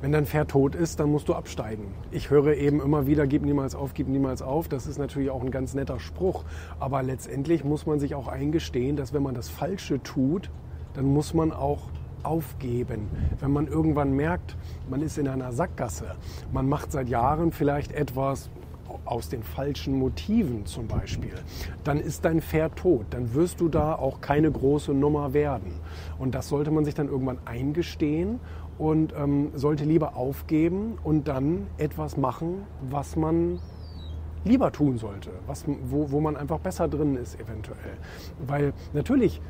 wenn dein Pferd tot ist, dann musst du absteigen. Ich höre eben immer wieder, gib niemals auf, gib niemals auf. Das ist natürlich auch ein ganz netter Spruch. Aber letztendlich muss man sich auch eingestehen, dass wenn man das Falsche tut, dann muss man auch aufgeben. Wenn man irgendwann merkt, man ist in einer Sackgasse, man macht seit Jahren vielleicht etwas, aus den falschen Motiven zum Beispiel, dann ist dein Pferd tot. Dann wirst du da auch keine große Nummer werden. Und das sollte man sich dann irgendwann eingestehen und ähm, sollte lieber aufgeben und dann etwas machen, was man lieber tun sollte, was, wo, wo man einfach besser drin ist eventuell. Weil natürlich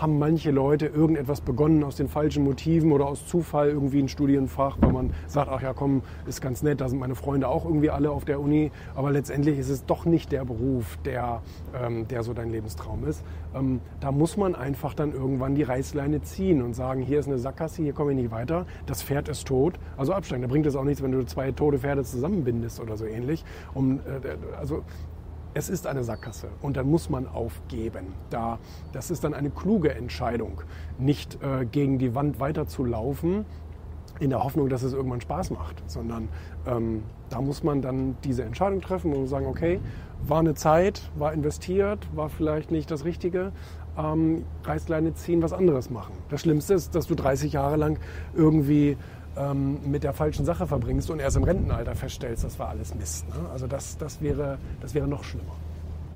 haben manche Leute irgendetwas begonnen aus den falschen Motiven oder aus Zufall irgendwie ein Studienfach, weil man sagt, ach ja, komm, ist ganz nett, da sind meine Freunde auch irgendwie alle auf der Uni, aber letztendlich ist es doch nicht der Beruf, der, ähm, der so dein Lebenstraum ist. Ähm, da muss man einfach dann irgendwann die Reißleine ziehen und sagen, hier ist eine Sackgasse, hier komme ich nicht weiter, das Pferd ist tot, also absteigen. Da bringt es auch nichts, wenn du zwei tote Pferde zusammenbindest oder so ähnlich. Um, äh, also es ist eine Sackgasse und dann muss man aufgeben. Da, das ist dann eine kluge Entscheidung, nicht äh, gegen die Wand weiterzulaufen in der Hoffnung, dass es irgendwann Spaß macht, sondern ähm, da muss man dann diese Entscheidung treffen und sagen, okay, war eine Zeit, war investiert, war vielleicht nicht das Richtige, ähm, Reißleine ziehen, was anderes machen. Das Schlimmste ist, dass du 30 Jahre lang irgendwie ähm, mit der falschen Sache verbringst und erst im Rentenalter feststellst, das war alles Mist. Ne? Also das, das, wäre, das wäre noch schlimmer.